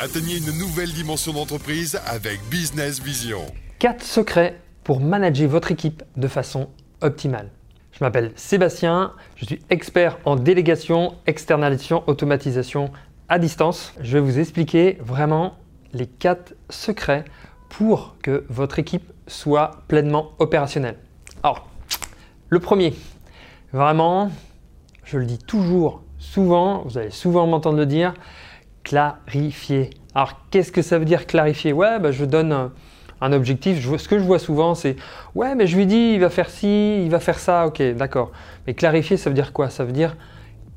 Atteignez une nouvelle dimension d'entreprise avec Business Vision. 4 secrets pour manager votre équipe de façon optimale. Je m'appelle Sébastien, je suis expert en délégation, externalisation, automatisation à distance. Je vais vous expliquer vraiment les 4 secrets pour que votre équipe soit pleinement opérationnelle. Alors, le premier, vraiment, je le dis toujours, souvent, vous allez souvent m'entendre le dire, clarifier. Alors, qu'est-ce que ça veut dire clarifier? Ouais, bah, je donne un, objectif. ce que je vois souvent, c'est Ouais, mais je lui dis, il va faire ci, il va faire ça. Ok, d'accord. Mais clarifier, ça veut dire quoi? Ça veut dire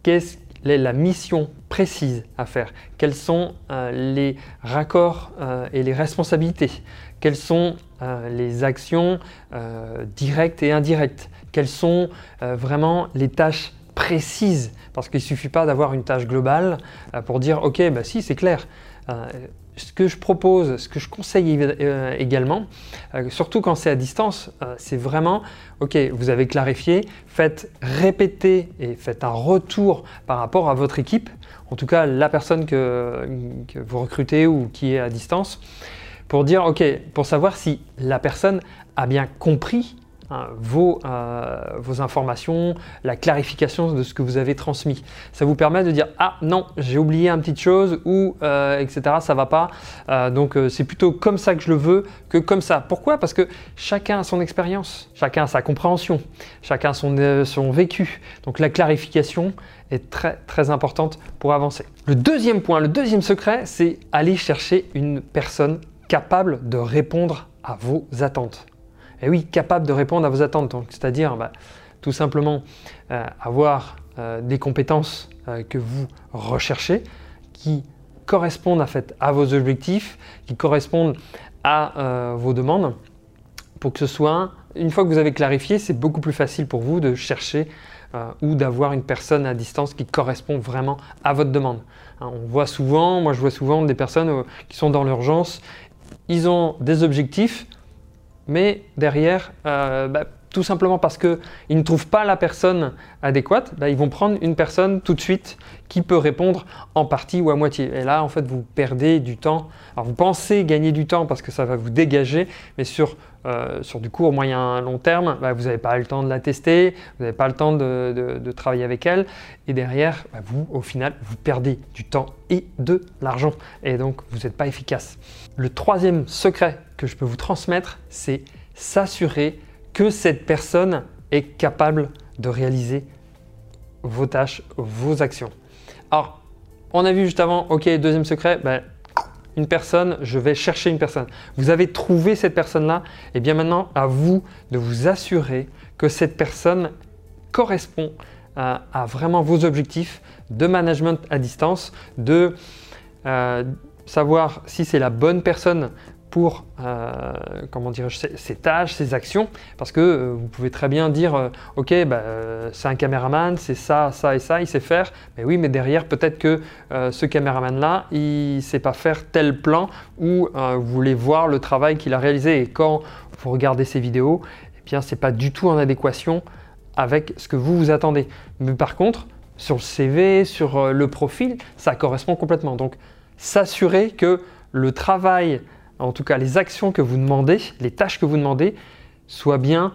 qu'est-ce est la mission précise à faire? Quels sont euh, les raccords euh, et les responsabilités? Quelles sont euh, les actions directes et indirectes? Quelles sont vraiment les tâches précises parce qu'il ne suffit pas d'avoir une tâche globale euh, pour dire ok, bah si, c'est clair. Euh, ce que je propose, ce que je conseille euh, également, surtout quand c'est à distance, c'est vraiment, ok, vous avez clarifié, faites répéter et faites un retour par rapport à votre équipe, en tout cas la personne que, que vous recrutez ou qui est à distance, pour dire, ok, pour savoir si la personne a bien compris Hein, euh, vos, informations, la clarification de ce que vous avez transmis. Ça vous permet de dire ah non j'ai oublié une petite chose ou euh, etc ça va pas. Euh, donc c'est plutôt comme ça que je le veux que comme ça. Pourquoi? Parce que chacun a son expérience, chacun a sa compréhension, chacun a son, son vécu. Donc la clarification est très très importante pour avancer. Le deuxième point, le deuxième secret, c'est aller chercher une personne capable de répondre à vos attentes et oui, capable de répondre à vos attentes. C'est-à-dire bah, tout simplement euh, avoir euh, des compétences euh, que vous recherchez, qui correspondent en fait à vos objectifs, qui correspondent à vos demandes, pour que ce soit, une fois que vous avez clarifié, c'est beaucoup plus facile pour vous de chercher ou d'avoir une personne à distance qui correspond vraiment à votre demande. Hein, on voit souvent, moi je vois souvent des personnes qui sont dans l'urgence, ils ont des objectifs, mais derrière, euh, bah, tout simplement parce qu'ils ne trouvent pas la personne adéquate, bah, ils vont prendre une personne tout de suite qui peut répondre en partie ou à moitié. Et là, en fait, vous perdez du temps. Alors, vous pensez gagner du temps parce que ça va vous dégager, mais sur, euh, sur du court, moyen, long terme, bah, vous n'avez pas le temps de la tester, vous n'avez pas le temps de, travailler avec elle. Et derrière, vous, au final, vous perdez du temps et de l'argent. Et donc, vous n'êtes pas efficace. Le troisième secret que je peux vous transmettre, c'est s'assurer que cette personne est capable de réaliser vos tâches, vos actions. Alors, on a vu juste avant, ok, deuxième secret, ben, une personne, je vais chercher une personne. Vous avez trouvé cette personne-là, et bien maintenant, à vous de vous assurer que cette personne correspond à, vraiment vos objectifs de management à distance, de euh, savoir si c'est la bonne personne pour euh, comment ces tâches, ces actions, parce que euh, vous pouvez très bien dire, euh, ok, bah, c'est un caméraman, c'est ça, ça et ça, il sait faire, mais oui, mais derrière, peut-être que ce caméraman-là, il ne sait pas faire tel plan, ou vous voulez voir le travail qu'il a réalisé, et quand vous regardez ces vidéos, eh bien, c'est pas du tout en adéquation avec ce que vous vous attendez. Mais par contre, sur le CV, sur le profil, ça correspond complètement. Donc, s'assurer que le travail en tout cas les actions que vous demandez, les tâches que vous demandez, soient bien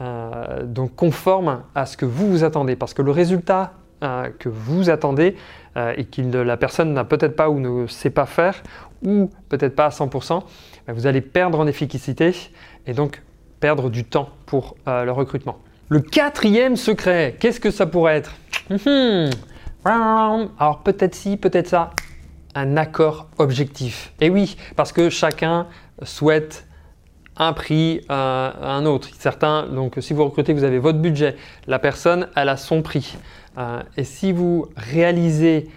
euh, donc conformes à ce que vous vous attendez. Parce que le résultat euh, que vous attendez euh, et que la personne n'a peut-être pas ou ne sait pas faire, ou peut-être pas à 100%, ben, vous allez perdre en efficacité et donc perdre du temps pour le recrutement. Le quatrième secret, qu'est-ce que ça pourrait être? Hum, hum. Alors peut-être si, peut-être ça un accord objectif. Et oui, parce que chacun souhaite un prix à un autre. Certains, donc si vous recrutez, vous avez votre budget. La personne, elle a son prix. Euh, et si vous réalisez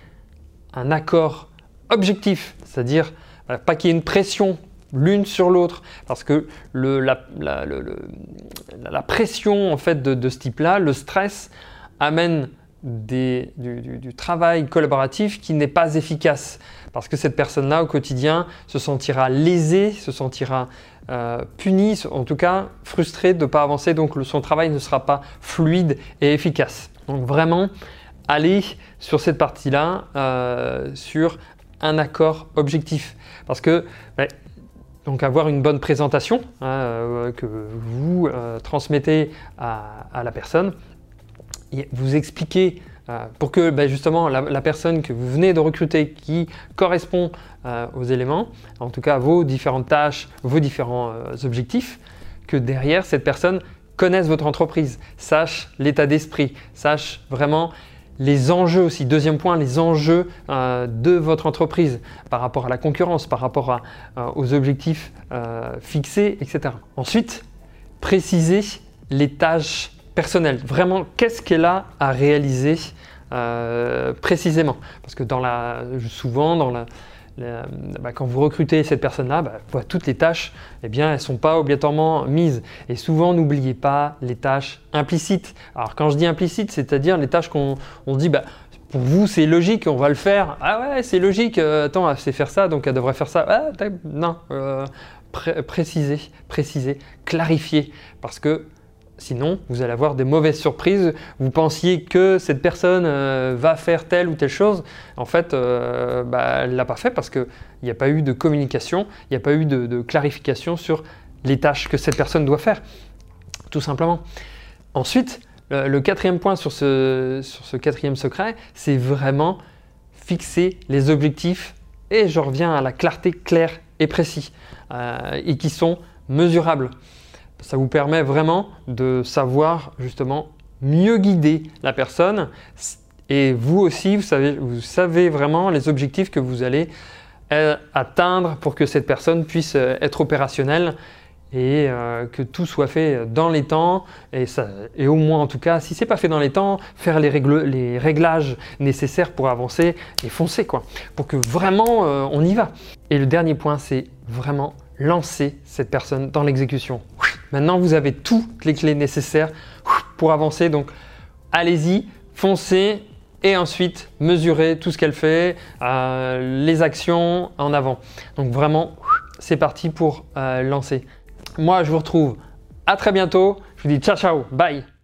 un accord objectif, c'est-à-dire pas qu'il y ait une pression l'une sur l'autre, parce que le, la, la, pression en fait de, de ce type-là, le stress amène du, travail collaboratif qui n'est pas efficace. Parce que cette personne-là, au quotidien, se sentira lésée, se sentira euh, punie, en tout cas frustrée de ne pas avancer, donc son travail ne sera pas fluide et efficace. Donc vraiment, allez sur cette partie-là, euh, sur un accord objectif. Parce que donc avoir une bonne présentation hein, euh, que vous euh, transmettez à, la personne, vous expliquez euh, pour que ben, justement la, personne que vous venez de recruter qui correspond aux éléments, en tout cas vos différentes tâches, vos différents objectifs, que derrière cette personne connaisse votre entreprise, sache l'état d'esprit, sache vraiment les enjeux aussi, deuxième point, les enjeux euh, de votre entreprise par rapport à la concurrence, par rapport euh, aux objectifs euh, fixés, etc. Ensuite, préciser les tâches personnelles. Vraiment, qu'est-ce qu'elle a à réaliser précisément? Parce que dans la, souvent, dans la, bah, quand vous recrutez cette personne-là, bah, toutes les tâches, eh bien, elles ne sont pas obligatoirement mises. Et souvent, n'oubliez pas les tâches implicites. Alors, quand je dis implicites, c'est-à-dire les tâches qu'on dit, bah, pour vous, c'est logique, on va le faire. Ah ouais, c'est logique, euh, attends, elle sait faire ça, donc elle devrait faire ça. Ah, non, euh, préciser, préciser, clarifier. Parce que Sinon, vous allez avoir des mauvaises surprises. Vous pensiez que cette personne euh, va faire telle ou telle chose. En fait, euh, bah, elle ne l'a pas fait parce qu'il n'y a pas eu de communication, il n'y a pas eu de, clarification sur les tâches que cette personne doit faire. Tout simplement. Ensuite, le, quatrième point sur ce, sur ce quatrième secret, c'est vraiment fixer les objectifs. Et je reviens à la clarté claire et précis. Euh, et qui sont mesurables ça vous permet vraiment de savoir justement mieux guider la personne. Et vous aussi, vous savez, vous savez vraiment les objectifs que vous allez euh, atteindre pour que cette personne puisse euh, être opérationnelle et euh, que tout soit fait dans les temps. Et, au moins en tout cas si c'est pas fait dans les temps faire les réglages nécessaires pour avancer et foncer quoi. Pour que vraiment on y va. Et le dernier point c'est vraiment lancer cette personne dans l'exécution Maintenant, vous avez toutes les clés nécessaires pour avancer. Donc, allez-y, foncez et ensuite mesurez tout ce qu'elle fait, euh, les actions en avant. Donc, vraiment, c'est parti pour euh, lancer. Moi, je vous retrouve à très bientôt. Je vous dis ciao, ciao, bye.